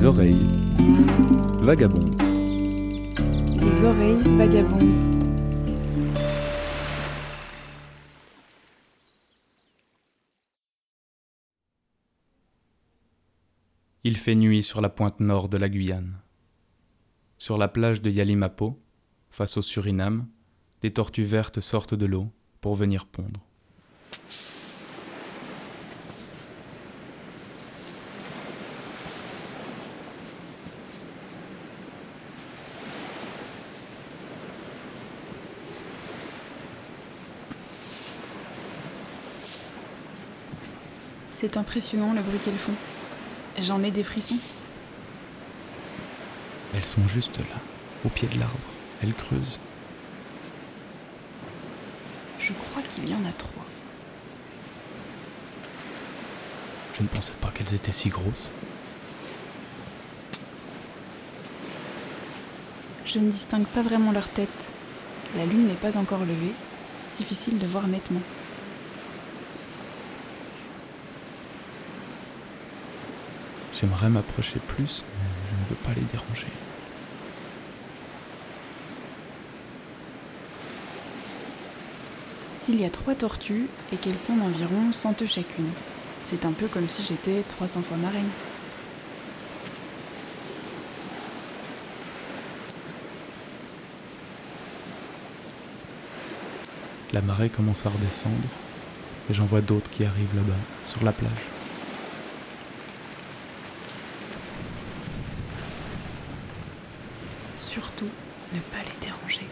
Les oreilles vagabondes. Les oreilles vagabondes. Il fait nuit sur la pointe nord de la Guyane. Sur la plage de Yalimapo, face au Suriname, des tortues vertes sortent de l'eau pour venir pondre. C'est impressionnant le bruit qu'elles font. J'en ai des frissons. Elles sont juste là, au pied de l'arbre. Elles creusent. Je crois qu'il y en a trois. Je ne pensais pas qu'elles étaient si grosses. Je ne distingue pas vraiment leur tête. La lune n'est pas encore levée. Difficile de voir nettement. J'aimerais m'approcher plus, mais je ne veux pas les déranger. S'il y a trois tortues et qu'elles pondent environ 100 œufs chacune, c'est un peu comme si j'étais 300 fois marraine. La marée commence à redescendre et j'en vois d'autres qui arrivent là-bas, sur la plage. surtout ne pas les déranger.